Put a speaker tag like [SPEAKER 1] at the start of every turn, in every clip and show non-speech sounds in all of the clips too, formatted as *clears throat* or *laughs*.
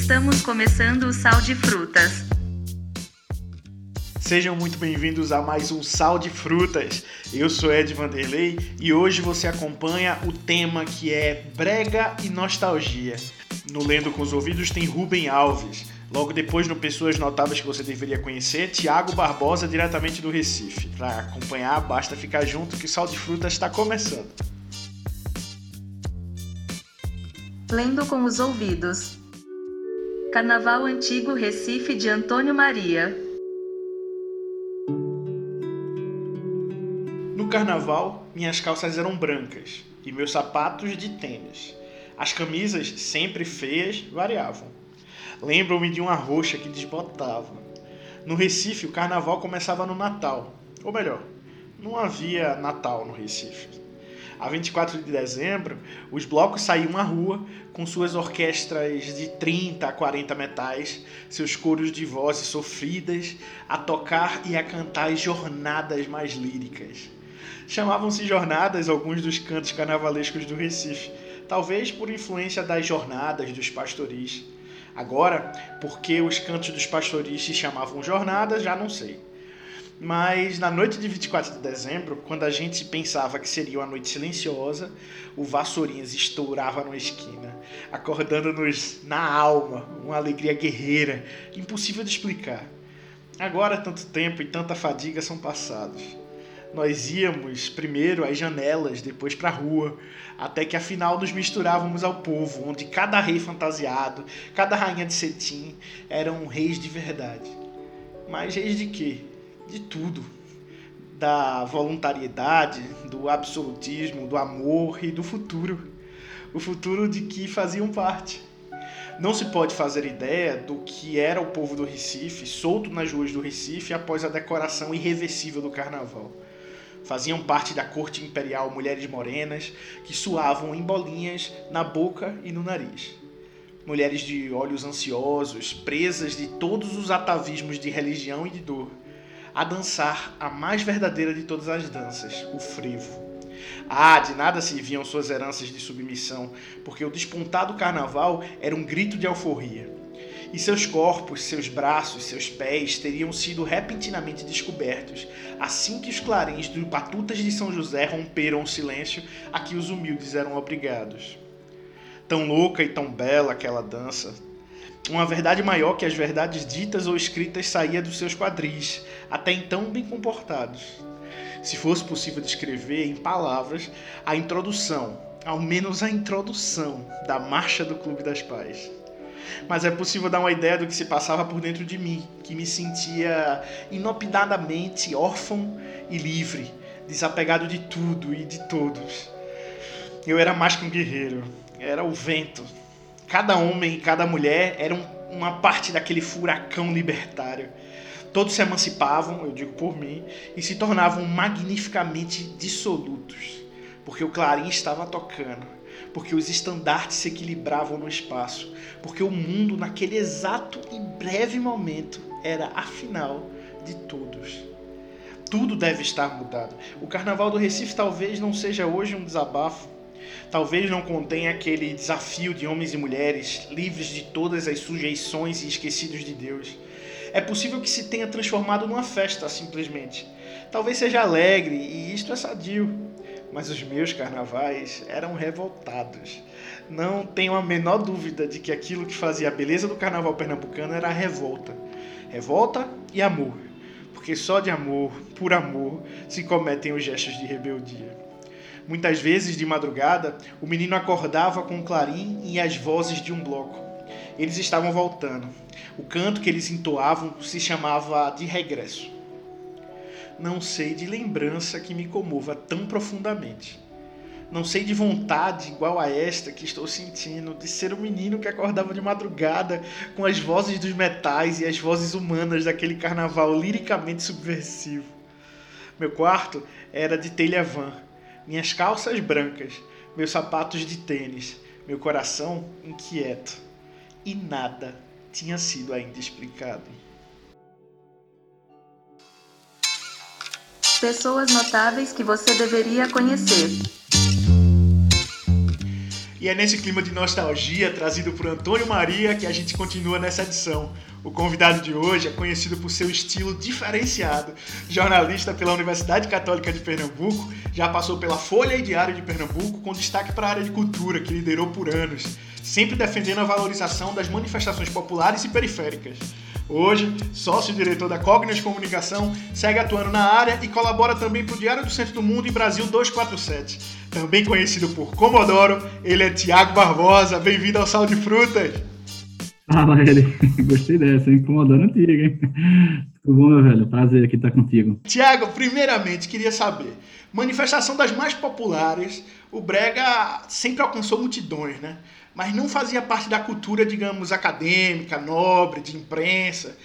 [SPEAKER 1] Estamos começando o Sal de Frutas.
[SPEAKER 2] Sejam muito bem-vindos a mais um Sal de Frutas. Eu sou Ed Vanderlei e hoje você acompanha o tema que é brega e nostalgia. No Lendo com os Ouvidos tem Rubem Alves. Logo depois, no Pessoas Notáveis que você deveria conhecer, Tiago Barbosa, diretamente do Recife. Para acompanhar, basta ficar junto que o Sal de Frutas está começando.
[SPEAKER 1] Lendo com os ouvidos. Carnaval Antigo Recife de Antônio Maria.
[SPEAKER 2] No carnaval, minhas calças eram brancas e meus sapatos de tênis. As camisas, sempre feias, variavam. Lembro-me de uma roxa que desbotava. No Recife, o carnaval começava no Natal. Ou melhor, não havia Natal no Recife a 24 de dezembro, os blocos saíam à rua com suas orquestras de 30 a 40 metais, seus coros de vozes sofridas, a tocar e a cantar as jornadas mais líricas. Chamavam-se jornadas alguns dos cantos carnavalescos do Recife, talvez por influência das jornadas dos pastoris. Agora, porque os cantos dos pastoris se chamavam jornadas, já não sei. Mas na noite de 24 de dezembro, quando a gente pensava que seria uma noite silenciosa, o Vassourinhas estourava numa esquina, acordando-nos na alma, uma alegria guerreira, impossível de explicar. Agora tanto tempo e tanta fadiga são passados. Nós íamos primeiro às janelas, depois para a rua, até que afinal nos misturávamos ao povo, onde cada rei fantasiado, cada rainha de cetim eram reis de verdade. Mas reis de quê? De tudo, da voluntariedade, do absolutismo, do amor e do futuro, o futuro de que faziam parte. Não se pode fazer ideia do que era o povo do Recife, solto nas ruas do Recife após a decoração irreversível do carnaval. Faziam parte da corte imperial mulheres morenas que suavam em bolinhas na boca e no nariz. Mulheres de olhos ansiosos, presas de todos os atavismos de religião e de dor a dançar a mais verdadeira de todas as danças, o frevo. Ah, de nada serviam suas heranças de submissão, porque o despontado carnaval era um grito de alforria. E seus corpos, seus braços, seus pés teriam sido repentinamente descobertos, assim que os clarins dos batutas de São José romperam o silêncio a que os humildes eram obrigados. Tão louca e tão bela aquela dança, uma verdade maior que as verdades ditas ou escritas saía dos seus quadris, até então bem comportados. Se fosse possível descrever em palavras a introdução, ao menos a introdução da marcha do Clube das Pais. Mas é possível dar uma ideia do que se passava por dentro de mim, que me sentia inopinadamente órfão e livre, desapegado de tudo e de todos. Eu era mais que um guerreiro, era o vento, cada homem e cada mulher eram uma parte daquele furacão libertário. Todos se emancipavam, eu digo por mim, e se tornavam magnificamente dissolutos, porque o clarim estava tocando, porque os estandartes se equilibravam no espaço, porque o mundo, naquele exato e breve momento, era afinal de todos. Tudo deve estar mudado. O carnaval do Recife talvez não seja hoje um desabafo, Talvez não contenha aquele desafio de homens e mulheres livres de todas as sujeições e esquecidos de Deus. É possível que se tenha transformado numa festa, simplesmente. Talvez seja alegre, e isto é sadio. Mas os meus carnavais eram revoltados. Não tenho a menor dúvida de que aquilo que fazia a beleza do carnaval pernambucano era a revolta. Revolta e amor. Porque só de amor, por amor, se cometem os gestos de rebeldia. Muitas vezes, de madrugada, o menino acordava com o clarim e as vozes de um bloco. Eles estavam voltando. O canto que eles entoavam se chamava de regresso. Não sei de lembrança que me comova tão profundamente. Não sei de vontade igual a esta que estou sentindo de ser o menino que acordava de madrugada com as vozes dos metais e as vozes humanas daquele carnaval liricamente subversivo. Meu quarto era de telha van minhas calças brancas, meus sapatos de tênis, meu coração inquieto. E nada tinha sido ainda explicado.
[SPEAKER 1] Pessoas notáveis que você deveria conhecer.
[SPEAKER 2] E é nesse clima de nostalgia trazido por Antônio Maria que a gente continua nessa edição. O convidado de hoje é conhecido por seu estilo diferenciado. Jornalista pela Universidade Católica de Pernambuco, já passou pela Folha e Diário de Pernambuco, com destaque para a área de cultura, que liderou por anos, sempre defendendo a valorização das manifestações populares e periféricas. Hoje, sócio-diretor da Cognos Comunicação, segue atuando na área e colabora também para o Diário do Centro do Mundo e Brasil 247. Também conhecido por Comodoro, ele é Tiago Barbosa. Bem-vindo ao Sal de Frutas.
[SPEAKER 3] Fala, ele. *laughs* Gostei dessa, hein? Comodoro antigo, hein? Tudo bom, meu velho? Prazer aqui estar contigo.
[SPEAKER 2] Tiago, primeiramente, queria saber, manifestação das mais populares, o Brega sempre alcançou multidões, né? Mas não fazia parte da cultura, digamos, acadêmica, nobre, de imprensa.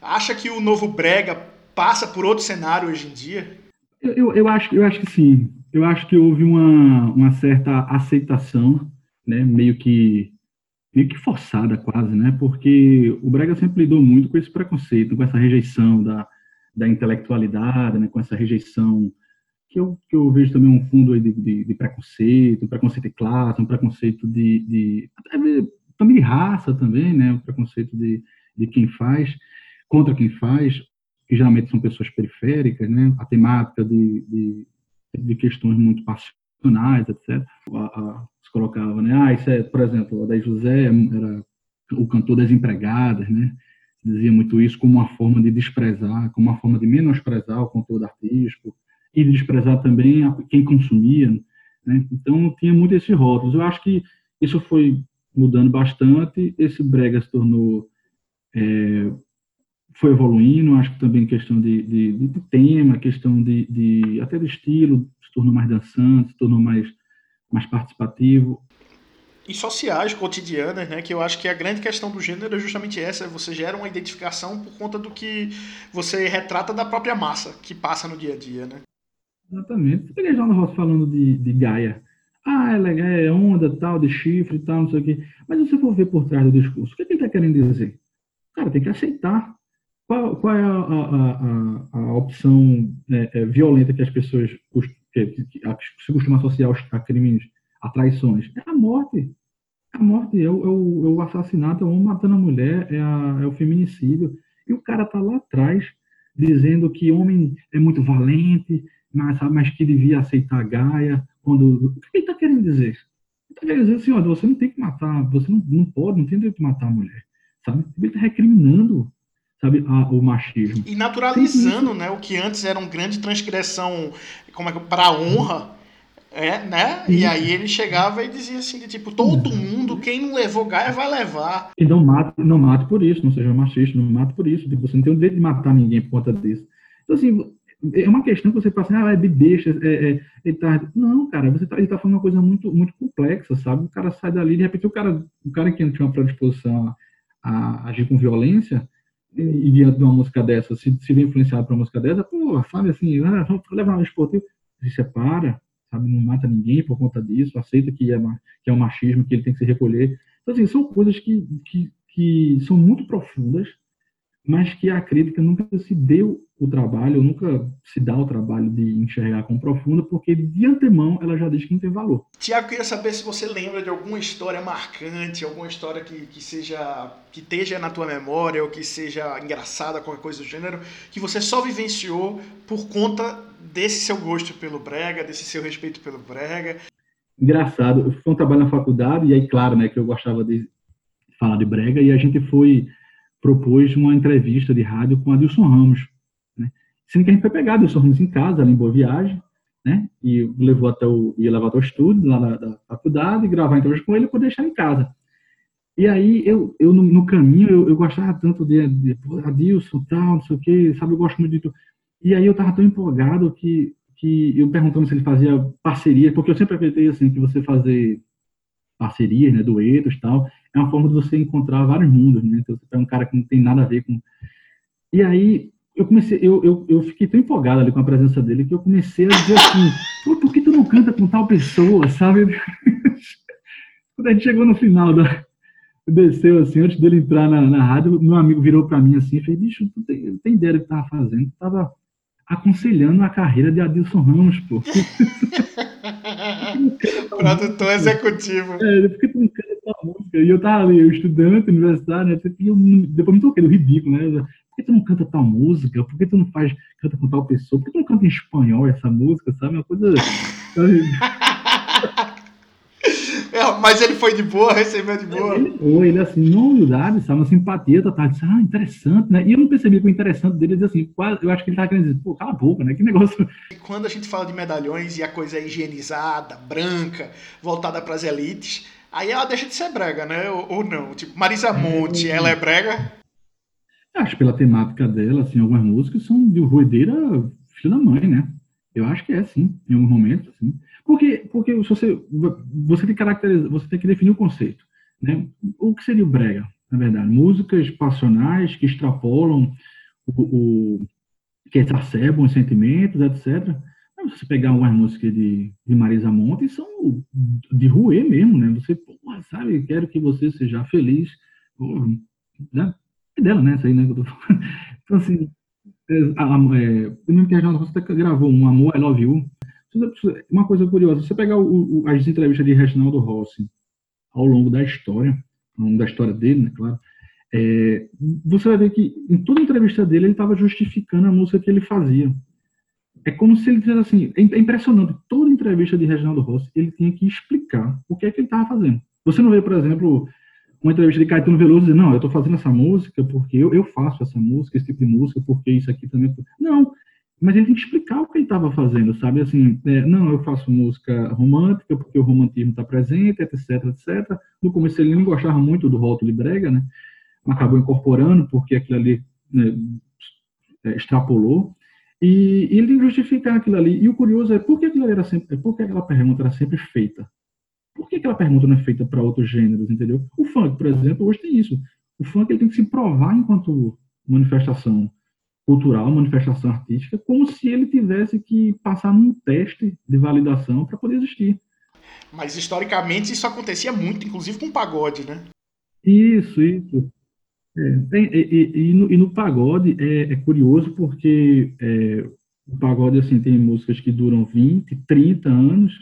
[SPEAKER 2] Acha que o novo Brega passa por outro cenário hoje em dia?
[SPEAKER 3] Eu, eu, eu acho, eu acho que sim. Eu acho que houve uma, uma certa aceitação, né, meio que meio que forçada quase, né? Porque o Brega sempre lidou muito com esse preconceito, com essa rejeição da, da intelectualidade, né? Com essa rejeição que eu, que eu vejo também um fundo de, de, de, preconceito, preconceito de classe, um preconceito de, de também de raça também, né, um preconceito de, de quem faz, contra quem faz, que geralmente são pessoas periféricas, né, a temática de, de, de questões muito passionais, etc. A, a, se colocava, né, ah, isso é, por exemplo, o Adair José era o cantor das empregadas, né, dizia muito isso como uma forma de desprezar, como uma forma de menosprezar o conteúdo artístico, e desprezar também quem consumia. Né? Então, tinha muito esses rótulos. Eu acho que isso foi mudando bastante. Esse brega se tornou. É, foi evoluindo, acho que também questão de, de, de tema, questão de, de, até do estilo, se tornou mais dançante, se tornou mais, mais participativo.
[SPEAKER 2] E sociais, cotidianas, né? Que eu acho que a grande questão do gênero é justamente essa: você gera uma identificação por conta do que você retrata da própria massa que passa no dia a dia, né?
[SPEAKER 3] Exatamente. Você pega Jornal Ross falando de, de Gaia. Ah, é legal, é onda, tal, de chifre tal, não sei o quê. Mas se você for ver por trás do discurso, o que, é que ele está querendo dizer? Cara, tem que aceitar. Qual, qual é a, a, a, a opção é, é, violenta que as pessoas que, que, que, se costumam associar a crimes, a traições? É a morte. A morte é o, é o, é o assassinato, é o homem matando a mulher, é, é o feminicídio. E o cara está lá atrás dizendo que homem é muito valente, mas, mas que devia aceitar Gaia. Quando... O que ele está querendo dizer? Ele está querendo dizer assim, olha, você não tem que matar, você não, não pode, não tem direito de matar a mulher. Sabe? Ele está recriminando sabe, a, o machismo.
[SPEAKER 2] E naturalizando, né, o que antes era uma grande transgressão como é, para a honra, é, né? E aí ele chegava e dizia assim, de, tipo, todo mundo, quem não levou Gaia vai levar.
[SPEAKER 3] E não mate, não mate por isso, não seja machista, não mate por isso. Tipo, você não tem o direito de matar ninguém por conta disso. Então, assim, é uma questão que você assim, ah, é de besta, é, é, ele tá... Não, cara, você tá, ele tá falando uma coisa muito, muito complexa, sabe? O cara sai dali, de repente o cara, o cara que tinha uma predisposição a, a agir com violência, e, e, diante de uma música dessa, se, se vê influenciado por uma música dessa, pô, sabe assim, ah, vamos levar um esportivo, se separa, sabe? Não mata ninguém por conta disso, aceita que é, que é um machismo, que ele tem que se recolher. Então, assim, são coisas que, que, que são muito profundas, mas que a crítica nunca se deu o trabalho, nunca se dá o trabalho de enxergar com profunda, porque de antemão ela já diz que não tem valor.
[SPEAKER 2] Tiago, queria saber se você lembra de alguma história marcante, alguma história que, que seja que esteja na tua memória ou que seja engraçada, qualquer coisa do gênero, que você só vivenciou por conta desse seu gosto pelo brega, desse seu respeito pelo brega.
[SPEAKER 3] Engraçado, eu fui um trabalho na faculdade e aí claro, né, que eu gostava de falar de brega e a gente foi propôs uma entrevista de rádio com Adilson Ramos, né? Sendo que a gente foi pegar Adilson Ramos em casa, ali em Boa Viagem, né? E levou até o, ia levar até o estúdio lá da, da faculdade, gravar entrevista com ele para deixar em casa. E aí, eu, eu no, no caminho, eu, eu, gostava tanto de, de Adilson, tal, não sei o quê, sabe, eu gosto muito de tudo. E aí eu estava tão empolgado que, que eu perguntando se ele fazia parceria, porque eu sempre acreditei, assim, que você fazer parcerias, né, duetos tal, é uma forma de você encontrar vários mundos, né? Então, você pega um cara que não tem nada a ver com... E aí, eu comecei, eu, eu, eu fiquei tão empolgado ali com a presença dele que eu comecei a dizer assim, Pô, por que tu não canta com tal pessoa, sabe? *laughs* Quando a gente chegou no final da... Desceu assim, antes dele entrar na, na rádio, meu amigo virou para mim assim e fez, bicho, tu tem, tem ideia do que tava fazendo? Tu tava aconselhando a carreira de Adilson Ramos, pô. *laughs* *laughs*
[SPEAKER 2] Produtor executivo.
[SPEAKER 3] É, porque tu não? E eu tava ali, eu estudante, universitário, né? E eu, depois me toquei do ridículo, né? Por que tu não canta tal música? Por que tu não faz, canta com tal pessoa? Por que tu não canta em espanhol essa música, sabe? Uma coisa. *laughs*
[SPEAKER 2] É, mas ele foi de boa, recebeu de boa.
[SPEAKER 3] Ele foi, ele assim, não humildade, sabe, uma simpatia total, disse, ah, interessante, né? E eu não percebi que o interessante dele assim, eu acho que ele tava querendo dizer, pô, cala a boca, né? Que negócio.
[SPEAKER 2] E quando a gente fala de medalhões e a coisa é higienizada, branca, voltada para as elites, aí ela deixa de ser brega, né? Ou, ou não? Tipo, Marisa Monte, ela é brega?
[SPEAKER 3] Acho pela temática dela, assim, algumas músicas são de ruideira filho da mãe, né? Eu acho que é, sim, em alguns momentos, assim. Porque, porque você, você tem que caracterizar, você tem que definir o conceito. Né? O que seria o brega, na verdade? Músicas passionais que extrapolam o, o que exacerbam os sentimentos, etc. Mas você pegar umas músicas de, de Marisa Monte, são de ruê mesmo, né? Você, porra, sabe, quero que você seja feliz. Né? É dela, né? Essa aí, né? *laughs* Então, assim, é, é, o mesmo que a Reginaldo gravou um Amor, I Love You, uma coisa curiosa, você pegar o, o, as entrevistas de Reginaldo Rossi ao longo da história, ao longo da história dele, né, claro, é, você vai ver que em toda entrevista dele ele estava justificando a música que ele fazia. É como se ele dissesse assim, é, é impressionante, toda entrevista de Reginaldo Rossi ele tinha que explicar o que é que ele estava fazendo. Você não vê, por exemplo, uma entrevista de Caetano Veloso dizer, não, eu estou fazendo essa música porque eu, eu faço essa música, esse tipo de música, porque isso aqui também. Não, mas ele tem que explicar o que ele estava fazendo, sabe? Assim, é, não, eu faço música romântica porque o romantismo está presente, etc, etc. No começo ele nem gostava muito do rótulo de brega, né? Acabou incorporando porque aquilo ali né, é, extrapolou. E, e ele tem que justificar aquilo ali. E o curioso é por que aquilo era sempre, por que aquela pergunta era sempre feita? Por que aquela pergunta não é feita para outros gêneros, entendeu? O funk, por exemplo, hoje tem isso. O funk ele tem que se provar enquanto manifestação cultural, manifestação artística, como se ele tivesse que passar num teste de validação para poder existir.
[SPEAKER 2] Mas historicamente isso acontecia muito, inclusive com pagode, né?
[SPEAKER 3] Isso, isso. É, tem, e, e, no, e, no, pagode é, é curioso porque é, o pagode assim tem músicas que duram 20, 30 anos.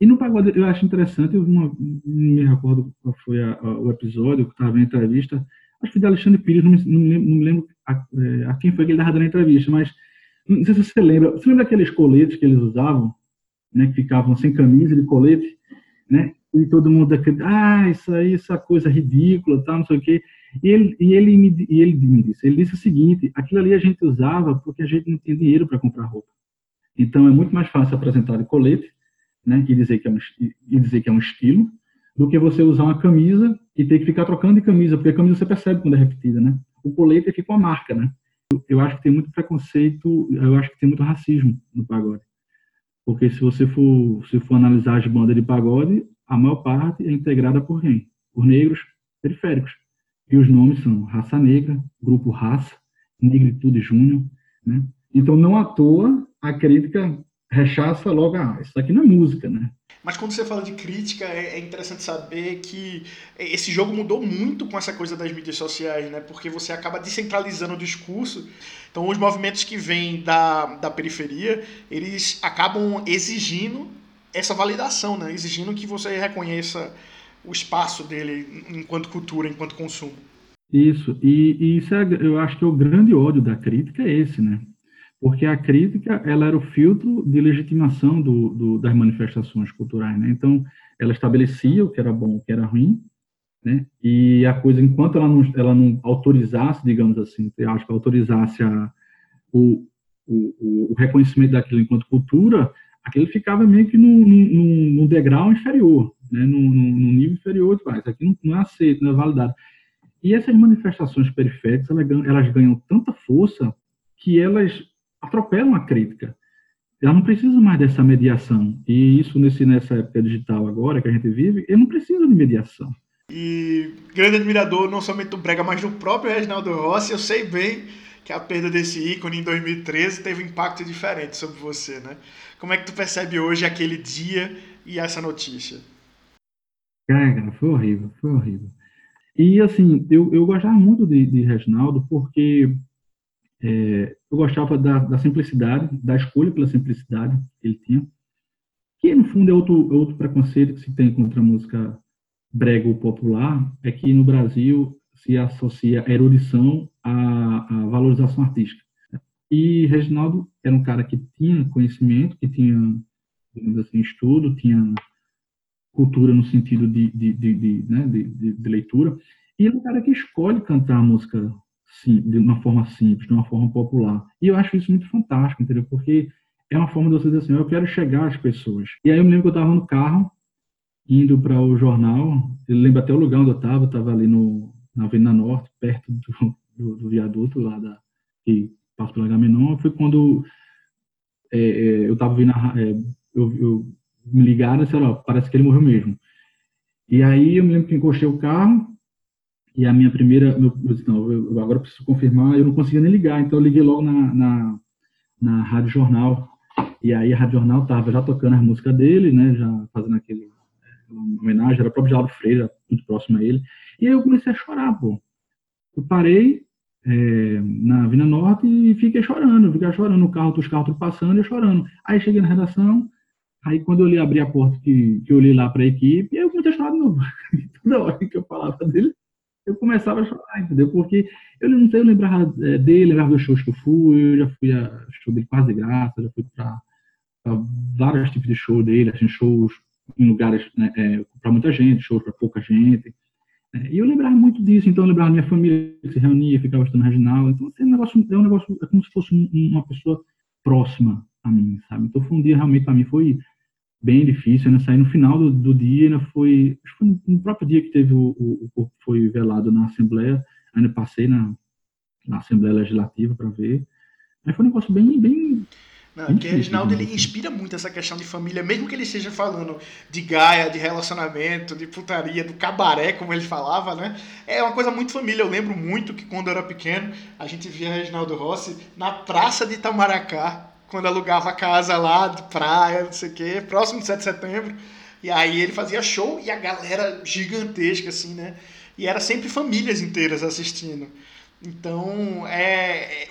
[SPEAKER 3] E no pagode eu acho interessante, não me recordo qual foi a, a, o episódio que estava em entrevista, acho que de Alexandre Pires, não me, não me, não me lembro a, é, a, quem foi que ele estava dando a entrevista, mas não sei se você lembra. Você lembra aqueles coletes que eles usavam, né, que ficavam sem camisa de colete, né? E todo mundo daquele, ah, isso aí, essa coisa ridícula, tal, não sei o quê. E ele, e ele, me, e ele me disse, ele disse o seguinte, aquilo ali a gente usava porque a gente não tinha dinheiro para comprar roupa. Então é muito mais fácil apresentar de colete, né, e dizer que é um, e dizer que é um estilo, do que você usar uma camisa e ter que ficar trocando de camisa, porque a camisa você percebe quando é repetida, né? O colete fica uma marca, né? Eu acho que tem muito preconceito, eu acho que tem muito racismo no pagode. Porque se você for, se for analisar as bandas de pagode, a maior parte é integrada por quem? Por negros periféricos. E os nomes são Raça Negra, Grupo Raça, Negritude Júnior, né? Então, não à toa, a crítica rechaça logo, ah, isso aqui não é música, né?
[SPEAKER 2] Mas quando você fala de crítica, é, é interessante saber que esse jogo mudou muito com essa coisa das mídias sociais, né? Porque você acaba descentralizando o discurso. Então, os movimentos que vêm da, da periferia, eles acabam exigindo essa validação, né? Exigindo que você reconheça o espaço dele enquanto cultura, enquanto consumo.
[SPEAKER 3] Isso, e, e isso é, eu acho que é o grande ódio da crítica é esse, né? porque a crítica ela era o filtro de legitimação do, do, das manifestações culturais, né? Então, ela estabelecia o que era bom, o que era ruim, né? E a coisa, enquanto ela não, ela não autorizasse, digamos assim, eu acho que autorizasse a, o, o, o, reconhecimento daquilo enquanto cultura, aquilo ficava meio que num, num, num degrau inferior, né? Num, num nível inferior, vai, isso aqui não, não é aceito, não é validado. E essas manifestações periféricas, elas ganham, elas ganham tanta força que elas atropelam a crítica. Ela não precisa mais dessa mediação. E isso nesse, nessa época digital agora que a gente vive, ele não precisa de mediação.
[SPEAKER 2] E grande admirador não somente do Brega, mas do próprio Reginaldo Rossi, eu sei bem que a perda desse ícone em 2013 teve um impacto diferente sobre você, né? Como é que tu percebe hoje aquele dia e essa notícia?
[SPEAKER 3] Cara, foi horrível, foi horrível. E assim, eu, eu gostava muito de, de Reginaldo porque é, eu gostava da, da simplicidade, da escolha pela simplicidade que ele tinha, que no fundo é outro, é outro preconceito que se tem contra a música brega ou popular, é que no Brasil se associa a erudição à, à valorização artística. E Reginaldo era um cara que tinha conhecimento, que tinha, digamos assim, estudo, tinha cultura no sentido de, de, de, de, né, de, leitura, e é um cara que escolhe cantar música sim, de uma forma simples, de uma forma popular. E eu acho isso muito fantástico, entendeu? Porque é uma forma de você dizer assim, eu quero chegar às pessoas. E aí eu me lembro que eu estava no carro, indo para o jornal, eu lembro até o lugar onde eu estava, estava ali no, na Avenida Norte, perto do, do, do viaduto lá da, que passa pela Gamenon, foi quando é, é, eu estava vindo, é, eu, eu, me ligaram e disseram, ó, parece que ele morreu mesmo. E aí eu me lembro que encostei o carro, e a minha primeira, meu, não, eu, agora preciso confirmar, eu não conseguia nem ligar, então eu liguei logo na, na, na Rádio Jornal, e aí a Rádio Jornal estava já tocando as músicas dele, né, já fazendo aquele homenagem, era o próprio Geraldo Freire, muito próximo a ele, e aí eu comecei a chorar, pô. Eu parei é, na Vina Norte e fiquei chorando, fiquei chorando no carro, os carros passando e eu chorando. Aí cheguei na redação, aí quando eu li abri a porta que, que eu li lá para a equipe, eu comecei a chorar de novo. *laughs* Toda hora que eu falava dele, eu começava a chorar, entendeu? Porque eu não sei, eu lembrava é, dele, lembrava dos shows que eu fui, eu já fui a show dele quase graça, já fui para vários tipos de show dele, assim, shows em lugares né, é, para muita gente, shows para pouca gente. É, e eu lembrava muito disso, então eu lembrava minha família que se reunia, ficava estudando regional, então assim, é um negócio, é um negócio, é como se fosse uma pessoa próxima a mim, sabe? Então foi um dia realmente para mim foi bem difícil, né? Sair no final do, do dia, ainda foi, acho que foi no próprio dia que teve o, o, o corpo foi velado na Assembleia, ainda passei na, na Assembleia Legislativa para ver. Mas foi um negócio bem, bem
[SPEAKER 2] não, porque Reginaldo ele inspira muito essa questão de família, mesmo que ele esteja falando de gaia, de relacionamento, de putaria, do cabaré, como ele falava, né? É uma coisa muito família. Eu lembro muito que quando eu era pequeno, a gente via Reginaldo Rossi na praça de Itamaracá, quando alugava casa lá de praia, não sei o quê, próximo de 7 de setembro. E aí ele fazia show e a galera gigantesca, assim, né? E era sempre famílias inteiras assistindo. Então é,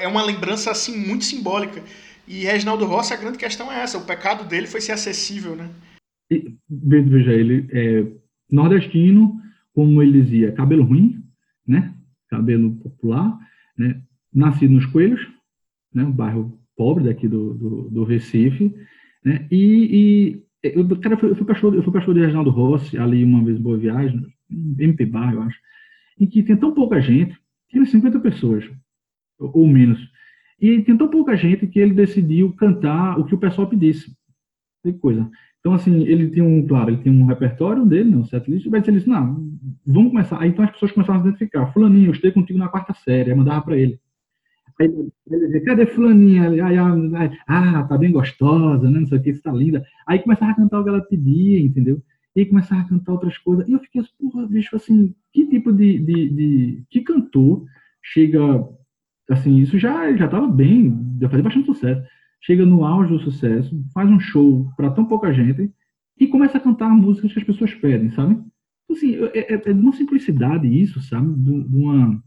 [SPEAKER 2] é uma lembrança assim muito simbólica. E Reginaldo Rossi, a grande questão é essa: o pecado dele foi ser acessível, né?
[SPEAKER 3] Veja, ele é nordestino, como ele dizia, cabelo ruim, né? Cabelo popular, né? Nascido nos Coelhos, né? Um bairro pobre daqui do, do, do Recife, né? E, e eu, cara, eu fui para show, eu fui para show de Reginaldo Rossi ali uma vez boa viagem, MP Bar, eu acho, em que tem tão pouca gente, tinha 50 pessoas ou menos. E tem tão pouca gente que ele decidiu cantar o que o pessoal pedisse. Que coisa. Então, assim, ele tem um, claro, ele tem um repertório dele, né, um setlist, mas ele disse, não, vamos começar. Aí, então, as pessoas começaram a se identificar. Fulaninho, eu contigo na quarta série. Aí mandava para ele. Aí cadê fulaninha? Aí, aí, ah, tá bem gostosa, né, não sei o que, está linda. Aí começava a cantar o que ela pedia, entendeu? E começava a cantar outras coisas. E eu fiquei porra, bicho, assim, que tipo de, de, de que cantor chega assim, isso já já estava bem, já fazia bastante sucesso. Chega no auge do sucesso, faz um show para tão pouca gente e começa a cantar músicas que as pessoas pedem, sabe? Então, assim, é, é, é de uma simplicidade isso, sabe? De, de uma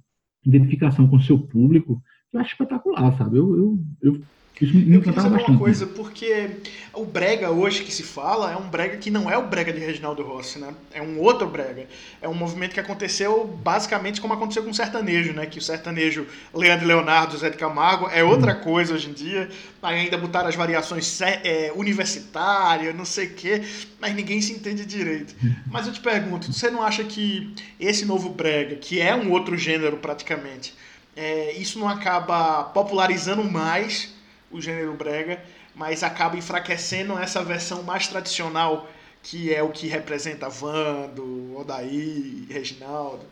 [SPEAKER 3] identificação com o seu público eu acho espetacular, sabe? Eu, eu, eu
[SPEAKER 2] isso me eu queria saber uma coisa, porque o brega hoje que se fala é um brega que não é o brega de Reginaldo Rossi, né? É um outro brega. É um movimento que aconteceu basicamente como aconteceu com o sertanejo, né? Que o sertanejo Leandro Leonardo, Zé de Camargo é outra hum. coisa hoje em dia. Aí ainda botaram as variações é, universitárias, não sei o quê, mas ninguém se entende direito. Hum. Mas eu te pergunto, você não acha que esse novo brega, que é um outro gênero praticamente, é, isso não acaba popularizando mais o gênero brega, mas acaba enfraquecendo essa versão mais tradicional, que é o que representa Vando, Odaí, Reginaldo.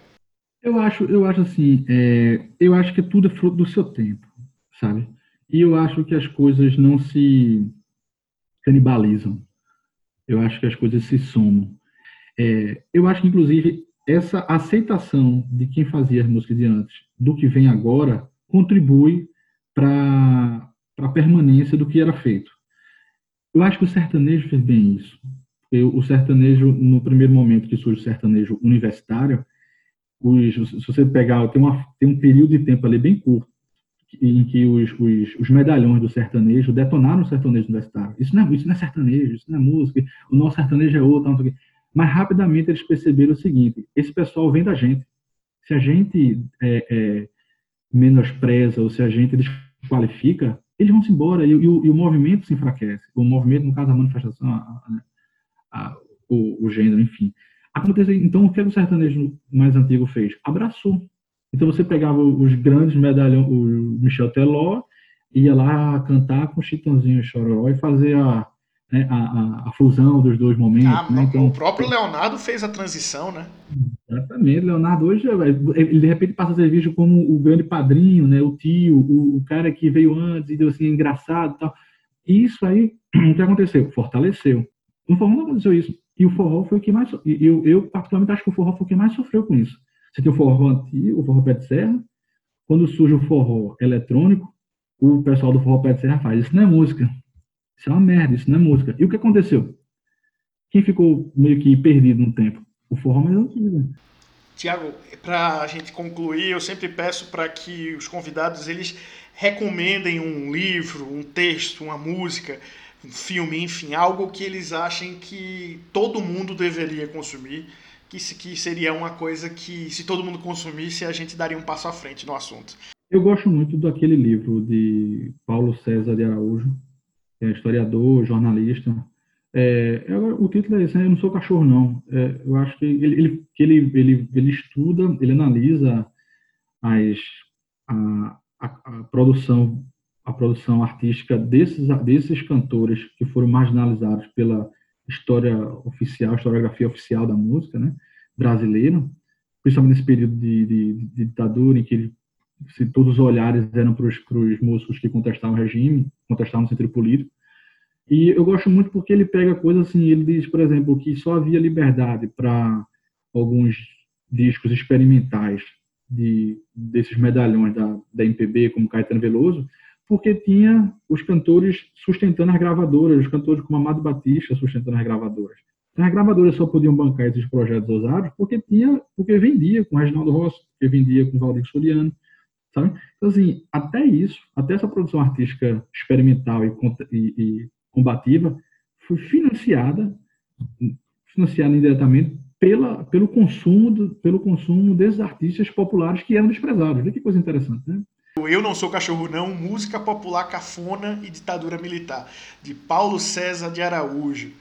[SPEAKER 3] Eu acho, eu acho assim, é, eu acho que tudo é fruto do seu tempo, sabe? E eu acho que as coisas não se canibalizam. Eu acho que as coisas se somam. É, eu acho que, inclusive, essa aceitação de quem fazia as músicas de antes do que vem agora contribui para a permanência do que era feito. Eu acho que o sertanejo fez bem isso. o sertanejo, no primeiro momento que surge o sertanejo universitário, os, se você pegar, tem, uma, tem um período de tempo ali bem curto, em que os, os, os, medalhões do sertanejo detonaram o sertanejo universitário. Isso não, é, isso não é sertanejo, isso não é música, o nosso sertanejo é outro, não sei o quê. Mas rapidamente eles perceberam o seguinte: esse pessoal vem da gente. Se a gente é, é, menospreza ou se a gente desqualifica, eles vão se embora e, e, o, e, o, movimento se enfraquece. O movimento, no caso, a manifestação, a, a, a, o, o, gênero, enfim. Acontece, então, o que o sertanejo mais antigo fez? Abraçou. Então, você pegava os grandes medalhões, o Michel Teló, ia lá cantar com o Chitãozinho Chororó e fazer a, né, a, a, fusão dos dois momentos. Ah, né?
[SPEAKER 2] então, o próprio Leonardo fez a transição, né?
[SPEAKER 3] Exatamente. Leonardo hoje, ele de repente passa a ser visto como o grande padrinho, né? o tio, o, o cara que veio antes e deu assim, engraçado e tal. E isso aí, *clears throat* o que aconteceu? Fortaleceu. No forró não aconteceu isso. E o forró foi o que mais. Eu, eu, particularmente, acho que o forró foi o que mais sofreu com isso. Você tem o forró antigo, o forró pé de serra. Quando surge o forró eletrônico, o pessoal do forró pé de serra faz. Isso não é música. Isso é uma merda, isso não é música. E o que aconteceu? Quem ficou meio que perdido no tempo? O forró mais antigo.
[SPEAKER 2] Tiago, para a gente concluir, eu sempre peço para que os convidados eles recomendem um livro, um texto, uma música, um filme, enfim, algo que eles achem que todo mundo deveria consumir, que, que seria uma coisa que, se todo mundo consumisse, a gente daria um passo à frente no assunto.
[SPEAKER 3] Eu gosto muito daquele livro de Paulo César de Araújo, é historiador, jornalista. É, o título é esse, né? Eu não sou cachorro, não. É, eu acho que ele, ele, que ele, ele, ele estuda, ele analisa as, a, a, a, produção a produção artística desses, desses cantores que foram marginalizados pela história oficial, historiografia oficial da música né, brasileira, principalmente nesse período de, de, de ditadura em que ele se todos os olhares eram para os músicos que contestavam o regime, contestavam no sentido político. E eu gosto muito porque ele pega coisas assim, ele diz, por exemplo, que só havia liberdade para alguns discos experimentais de, desses medalhões da, da MPB, como Caetano Veloso, porque tinha os cantores sustentando as gravadoras, os cantores como Amado Batista sustentando as gravadoras. Então, as gravadoras só podiam bancar esses projetos ousados porque tinha, porque vendia com Reginaldo Rossi, porque vendia com Valdir Soliano, sabe? Então, assim, até isso, até essa produção artística experimental e, e, e combativa foi financiada, financiada indiretamente pela, pelo consumo do, pelo consumo desses artistas populares que eram desprezados. Olha que coisa interessante, né?
[SPEAKER 2] Eu Não Sou Cachorro Não, Música Popular Cafona e Ditadura Militar, de Paulo César de Araújo.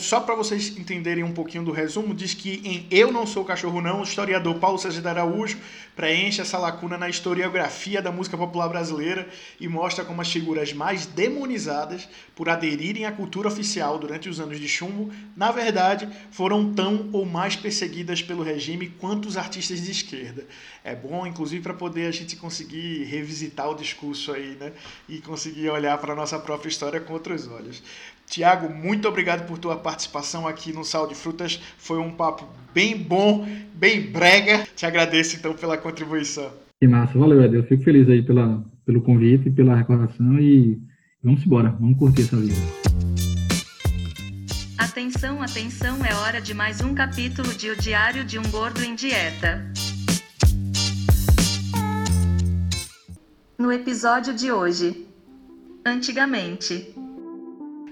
[SPEAKER 2] Só para vocês entenderem um pouquinho do resumo, diz que em Eu Não Sou Cachorro Não, o historiador Paulo César de Araújo preenche essa lacuna na historiografia da música popular brasileira e mostra como as figuras mais demonizadas por aderirem à cultura oficial durante os anos de chumbo, na verdade, foram tão ou mais perseguidas pelo regime quanto os artistas de esquerda. É bom, inclusive, para poder a gente conseguir revisitar o discurso aí, né? E conseguir olhar para a nossa própria história com outros olhos. Tiago, muito obrigado por tua participação aqui no Sal de Frutas. Foi um papo bem bom, bem brega. Te agradeço então pela contribuição.
[SPEAKER 3] Que massa, valeu, Edel. Fico feliz aí pela, pelo convite, pela recordação e vamos embora, vamos curtir essa vida.
[SPEAKER 1] Atenção, atenção, é hora de mais um capítulo de O Diário de um Gordo em Dieta. No episódio de hoje. Antigamente.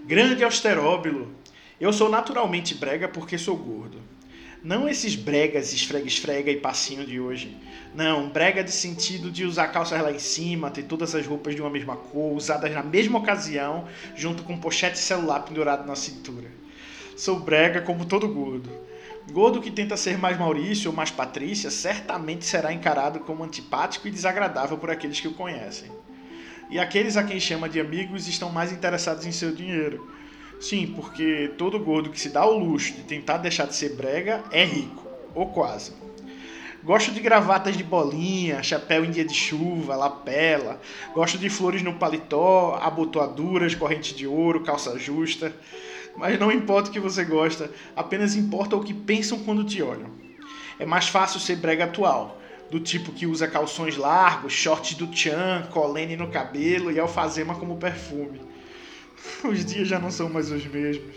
[SPEAKER 2] Grande austeróbilo. Eu sou naturalmente brega porque sou gordo. Não esses bregas esfrega-esfrega e passinho de hoje. Não, brega de sentido de usar calças lá em cima, ter todas as roupas de uma mesma cor, usadas na mesma ocasião, junto com pochete celular pendurado na cintura. Sou brega como todo gordo. Gordo que tenta ser mais Maurício ou mais Patrícia certamente será encarado como antipático e desagradável por aqueles que o conhecem e aqueles a quem chama de amigos estão mais interessados em seu dinheiro. Sim, porque todo gordo que se dá o luxo de tentar deixar de ser brega é rico, ou quase. Gosto de gravatas de bolinha, chapéu em dia de chuva, lapela. Gosto de flores no paletó, abotoaduras, corrente de ouro, calça justa. Mas não importa o que você gosta, apenas importa o que pensam quando te olham. É mais fácil ser brega atual, do tipo que usa calções largos, shorts do Chan, colene no cabelo e alfazema como perfume. *laughs* Os dias já não são mais os mesmos.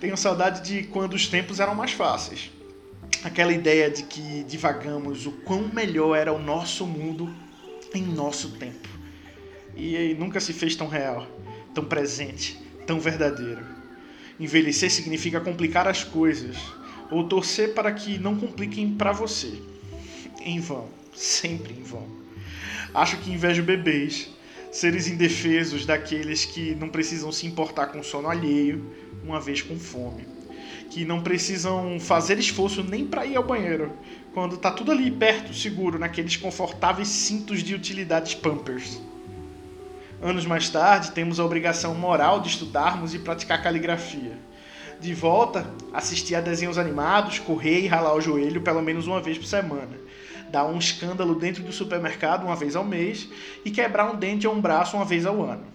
[SPEAKER 2] Tenho saudade de quando os tempos eram mais fáceis. Aquela ideia de que divagamos o quão melhor era o nosso mundo em nosso tempo. e nunca se fez tão real, tão presente, tão verdadeiro. Envelhecer significa complicar as coisas, ou torcer para que não compliquem para você. Em vão, sempre em vão. Acho que invejo bebês, seres indefesos daqueles que não precisam se importar com sono alheio, uma vez com fome. Que não precisam fazer esforço nem para ir ao banheiro, quando tá tudo ali perto, seguro, naqueles confortáveis cintos de utilidades Pampers. Anos mais tarde, temos a obrigação moral de estudarmos e praticar caligrafia. De volta, assistir a desenhos animados, correr e ralar o joelho pelo menos uma vez por semana. Dar um escândalo dentro do supermercado uma vez ao mês e quebrar um dente ou um braço uma vez ao ano.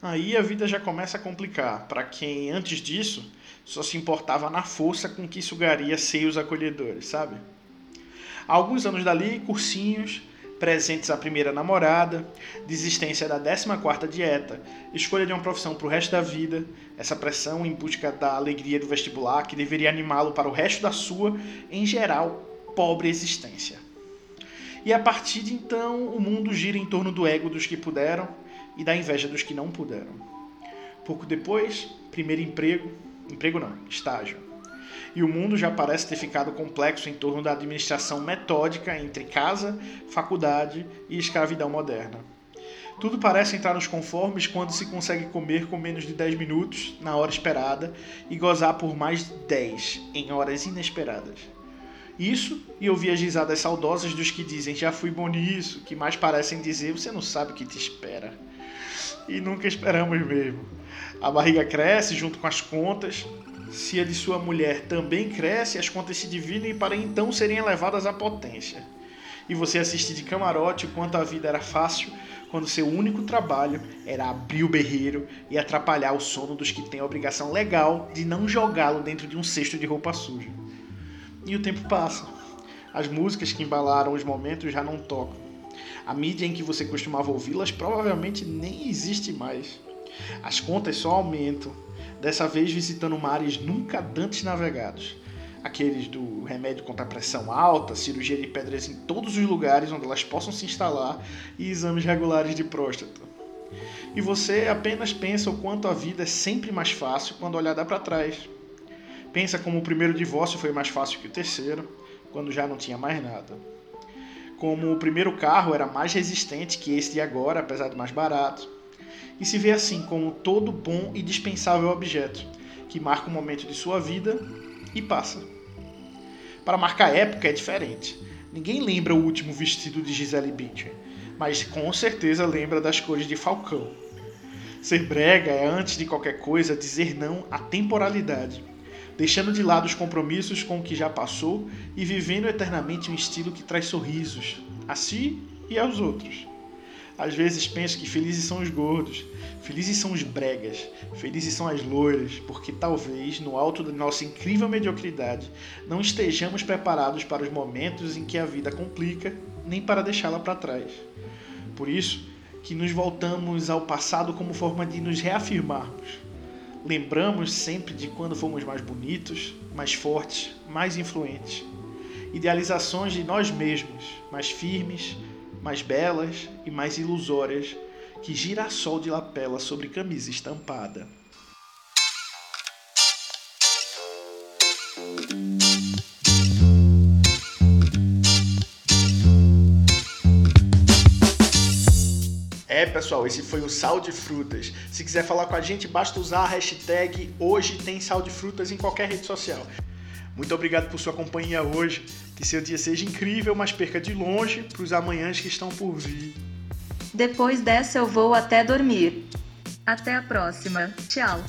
[SPEAKER 2] Aí a vida já começa a complicar para quem, antes disso, só se importava na força com que sugaria seios acolhedores, sabe? Há alguns anos dali, cursinhos, presentes à primeira namorada, desistência da 14ª dieta, escolha de uma profissão para o resto da vida, essa pressão em busca da alegria do vestibular que deveria animá-lo para o resto da sua, em geral, pobre existência. E a partir de então, o mundo gira em torno do ego dos que puderam e da inveja dos que não puderam. Pouco depois, primeiro emprego, emprego não, estágio e o mundo já parece ter ficado complexo em torno da administração metódica entre casa, faculdade e escravidão moderna. Tudo parece entrar nos conformes quando se consegue comer com menos de 10 minutos na hora esperada e gozar por mais de 10 em horas inesperadas. Isso e ouvir as risadas saudosas dos que dizem já fui bom nisso, que mais parecem dizer você não sabe o que te espera. E nunca esperamos mesmo. A barriga cresce junto com as contas, se a de sua mulher também cresce, as contas se dividem para então serem elevadas à potência. E você assiste de camarote o quanto a vida era fácil quando seu único trabalho era abrir o berreiro e atrapalhar o sono dos que têm a obrigação legal de não jogá-lo dentro de um cesto de roupa suja. E o tempo passa. As músicas que embalaram os momentos já não tocam. A mídia em que você costumava ouvi-las provavelmente nem existe mais. As contas só aumentam dessa vez visitando mares nunca antes navegados. Aqueles do remédio contra a pressão alta, cirurgia de pedras em todos os lugares onde elas possam se instalar e exames regulares de próstata. E você apenas pensa o quanto a vida é sempre mais fácil quando olhada para trás. Pensa como o primeiro divórcio foi mais fácil que o terceiro, quando já não tinha mais nada. Como o primeiro carro era mais resistente que esse de agora, apesar de mais barato e se vê assim como todo bom e dispensável objeto que marca um momento de sua vida e passa. Para marcar época é diferente. Ninguém lembra o último vestido de Gisele Bündchen, mas com certeza lembra das cores de Falcão. Ser brega é, antes de qualquer coisa, dizer não à temporalidade, deixando de lado os compromissos com o que já passou e vivendo eternamente um estilo que traz sorrisos a si e aos outros. Às vezes penso que felizes são os gordos, felizes são os bregas, felizes são as loiras, porque talvez, no alto da nossa incrível mediocridade, não estejamos preparados para os momentos em que a vida complica, nem para deixá-la para trás. Por isso, que nos voltamos ao passado como forma de nos reafirmarmos. Lembramos sempre de quando fomos mais bonitos, mais fortes, mais influentes. Idealizações de nós mesmos, mais firmes, mais belas e mais ilusórias que girassol de lapela sobre camisa estampada. É, pessoal, esse foi o Sal de Frutas. Se quiser falar com a gente, basta usar a hashtag Hoje Tem Sal de Frutas em qualquer rede social. Muito obrigado por sua companhia hoje. Que seu dia seja incrível, mas perca de longe para os amanhãs que estão por vir.
[SPEAKER 1] Depois dessa eu vou até dormir. Até a próxima. Tchau.